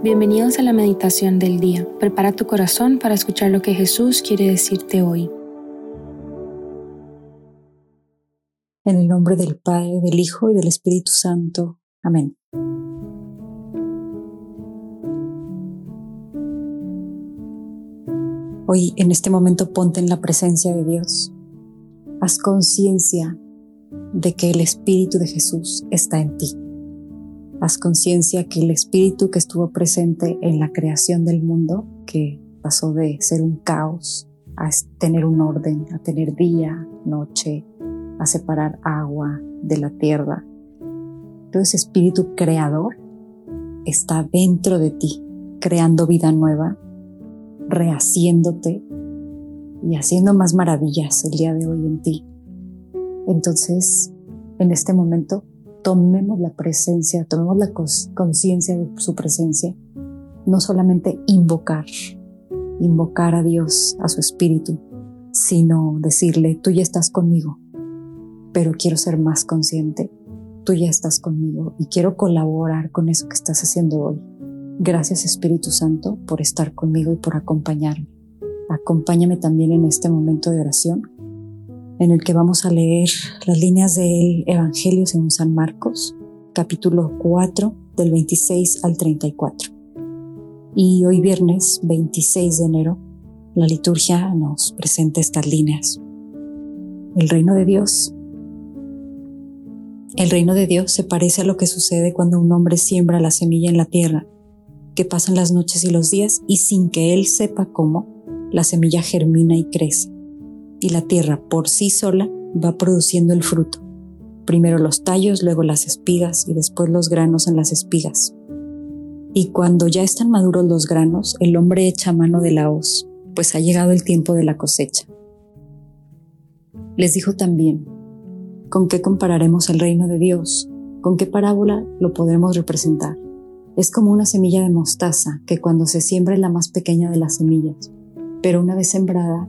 Bienvenidos a la meditación del día. Prepara tu corazón para escuchar lo que Jesús quiere decirte hoy. En el nombre del Padre, del Hijo y del Espíritu Santo. Amén. Hoy en este momento ponte en la presencia de Dios. Haz conciencia de que el Espíritu de Jesús está en ti. Haz conciencia que el espíritu que estuvo presente en la creación del mundo, que pasó de ser un caos a tener un orden, a tener día, noche, a separar agua de la tierra. Todo ese espíritu creador está dentro de ti, creando vida nueva, rehaciéndote y haciendo más maravillas el día de hoy en ti. Entonces, en este momento, tomemos la presencia, tomemos la conciencia de su presencia, no solamente invocar, invocar a Dios, a su espíritu, sino decirle, tú ya estás conmigo, pero quiero ser más consciente, tú ya estás conmigo y quiero colaborar con eso que estás haciendo hoy. Gracias Espíritu Santo por estar conmigo y por acompañarme. Acompáñame también en este momento de oración en el que vamos a leer las líneas del Evangelio según San Marcos, capítulo 4, del 26 al 34. Y hoy viernes 26 de enero, la liturgia nos presenta estas líneas. El reino de Dios. El reino de Dios se parece a lo que sucede cuando un hombre siembra la semilla en la tierra, que pasan las noches y los días y sin que él sepa cómo, la semilla germina y crece y la tierra por sí sola va produciendo el fruto. Primero los tallos, luego las espigas y después los granos en las espigas. Y cuando ya están maduros los granos, el hombre echa mano de la hoz, pues ha llegado el tiempo de la cosecha. Les dijo también, ¿con qué compararemos el reino de Dios? ¿Con qué parábola lo podremos representar? Es como una semilla de mostaza que cuando se siembra es la más pequeña de las semillas, pero una vez sembrada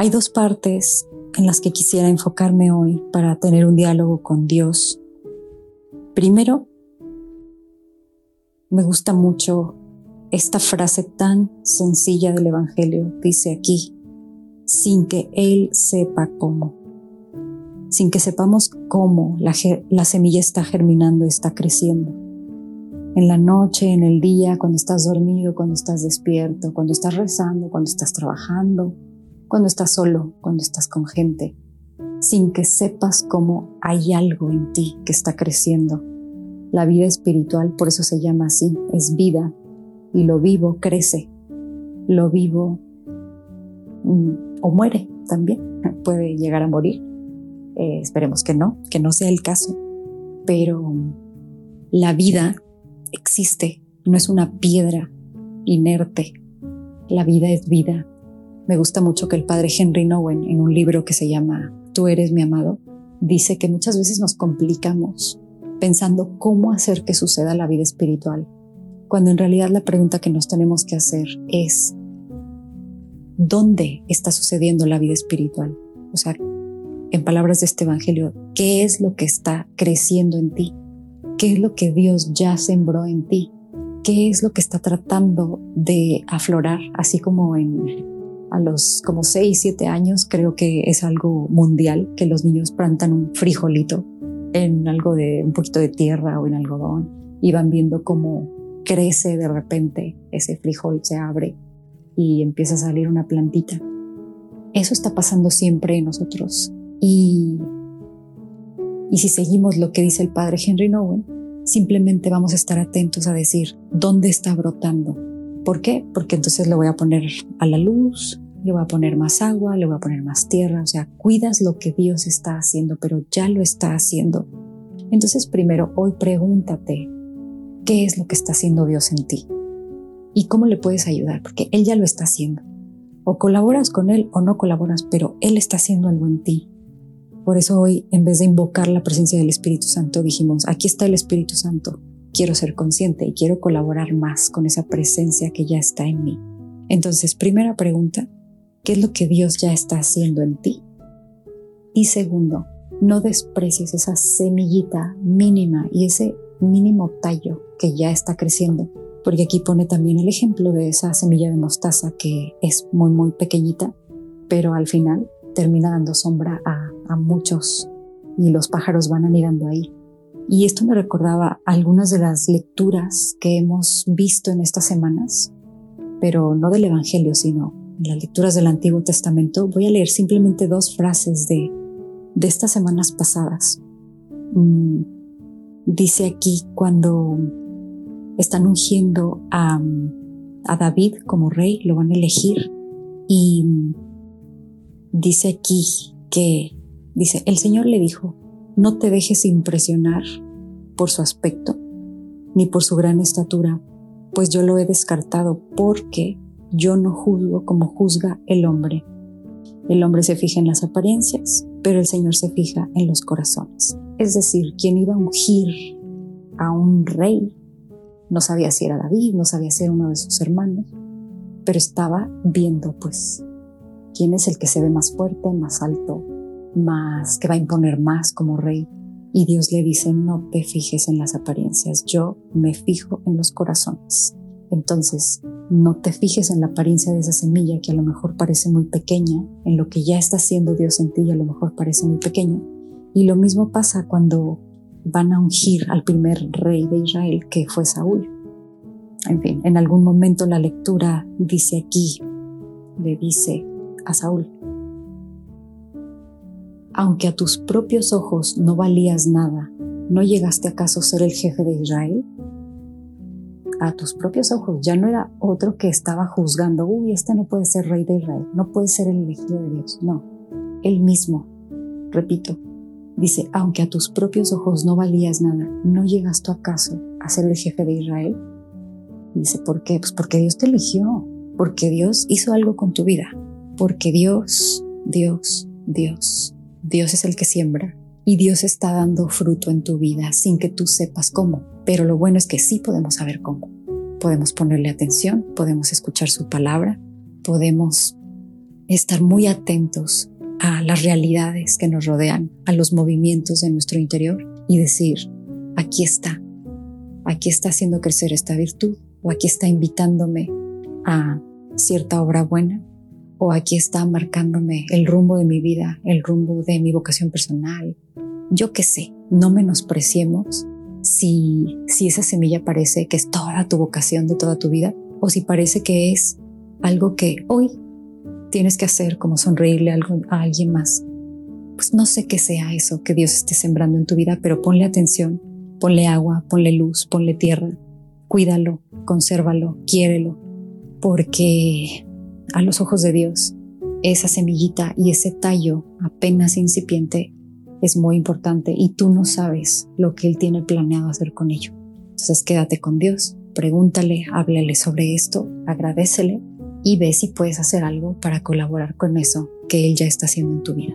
Hay dos partes en las que quisiera enfocarme hoy para tener un diálogo con Dios. Primero, me gusta mucho esta frase tan sencilla del Evangelio. Dice aquí, sin que Él sepa cómo. Sin que sepamos cómo la, la semilla está germinando, está creciendo. En la noche, en el día, cuando estás dormido, cuando estás despierto, cuando estás rezando, cuando estás trabajando, cuando estás solo, cuando estás con gente, sin que sepas cómo hay algo en ti que está creciendo. La vida espiritual, por eso se llama así, es vida y lo vivo crece, lo vivo mm, o muere también, puede llegar a morir. Eh, esperemos que no, que no sea el caso, pero la vida existe, no es una piedra inerte, la vida es vida me gusta mucho que el padre Henry Nowen, en un libro que se llama Tú eres mi amado, dice que muchas veces nos complicamos pensando cómo hacer que suceda la vida espiritual, cuando en realidad la pregunta que nos tenemos que hacer es, ¿dónde está sucediendo la vida espiritual? O sea, en palabras de este Evangelio, ¿qué es lo que está creciendo en ti? ¿Qué es lo que Dios ya sembró en ti? ¿Qué es lo que está tratando de aflorar, así como en a los como 6, 7 años creo que es algo mundial que los niños plantan un frijolito en algo de un poquito de tierra o en algodón y van viendo cómo crece de repente ese frijol se abre y empieza a salir una plantita. Eso está pasando siempre en nosotros y y si seguimos lo que dice el padre Henry Nowen, simplemente vamos a estar atentos a decir dónde está brotando, ¿Por qué? Porque entonces lo voy a poner a la luz, le voy a poner más agua, le voy a poner más tierra, o sea, cuidas lo que Dios está haciendo, pero ya lo está haciendo. Entonces primero hoy pregúntate, ¿qué es lo que está haciendo Dios en ti? ¿Y cómo le puedes ayudar? Porque Él ya lo está haciendo. O colaboras con Él o no colaboras, pero Él está haciendo algo en ti. Por eso hoy, en vez de invocar la presencia del Espíritu Santo, dijimos, aquí está el Espíritu Santo, quiero ser consciente y quiero colaborar más con esa presencia que ya está en mí. Entonces, primera pregunta, ¿qué es lo que Dios ya está haciendo en ti? Y segundo, no desprecies esa semillita mínima y ese mínimo tallo que ya está creciendo, porque aquí pone también el ejemplo de esa semilla de mostaza que es muy, muy pequeñita, pero al final termina dando sombra a, a muchos y los pájaros van anidando ahí. Y esto me recordaba algunas de las lecturas que hemos visto en estas semanas, pero no del Evangelio, sino las lecturas del Antiguo Testamento. Voy a leer simplemente dos frases de, de estas semanas pasadas. Mm, dice aquí cuando están ungiendo a, a David como rey, lo van a elegir y dice aquí que, dice, el Señor le dijo, no te dejes impresionar por su aspecto, ni por su gran estatura, pues yo lo he descartado porque yo no juzgo como juzga el hombre. El hombre se fija en las apariencias, pero el Señor se fija en los corazones. Es decir, quien iba a ungir a un rey, no sabía si era David, no sabía si era uno de sus hermanos, pero estaba viendo pues quién es el que se ve más fuerte, más alto, más, que va a imponer más como rey. Y Dios le dice, no te fijes en las apariencias, yo me fijo en los corazones. Entonces, no te fijes en la apariencia de esa semilla que a lo mejor parece muy pequeña, en lo que ya está haciendo Dios en ti y a lo mejor parece muy pequeño. Y lo mismo pasa cuando van a ungir al primer rey de Israel, que fue Saúl. En fin, en algún momento la lectura dice aquí, le dice a Saúl, aunque a tus propios ojos no valías nada, ¿no llegaste acaso a ser el jefe de Israel? A tus propios ojos ya no era otro que estaba juzgando, uy, este no puede ser rey de Israel, no puede ser el elegido de Dios, no, él mismo, repito, dice, aunque a tus propios ojos no valías nada, ¿no llegaste acaso a ser el jefe de Israel? Dice, ¿por qué? Pues porque Dios te eligió, porque Dios hizo algo con tu vida, porque Dios, Dios, Dios Dios es el que siembra y Dios está dando fruto en tu vida sin que tú sepas cómo. Pero lo bueno es que sí podemos saber cómo. Podemos ponerle atención, podemos escuchar su palabra, podemos estar muy atentos a las realidades que nos rodean, a los movimientos de nuestro interior y decir, aquí está, aquí está haciendo crecer esta virtud o aquí está invitándome a cierta obra buena o aquí está marcándome el rumbo de mi vida, el rumbo de mi vocación personal. Yo qué sé, no menospreciemos si, si esa semilla parece que es toda tu vocación de toda tu vida o si parece que es algo que hoy tienes que hacer como sonreírle a, a alguien más. Pues no sé qué sea eso que Dios esté sembrando en tu vida, pero ponle atención, ponle agua, ponle luz, ponle tierra, cuídalo, consérvalo, quiérelo, porque a los ojos de Dios, esa semillita y ese tallo apenas incipiente es muy importante y tú no sabes lo que Él tiene planeado hacer con ello. Entonces quédate con Dios, pregúntale, háblale sobre esto, agradecele y ve si puedes hacer algo para colaborar con eso que Él ya está haciendo en tu vida.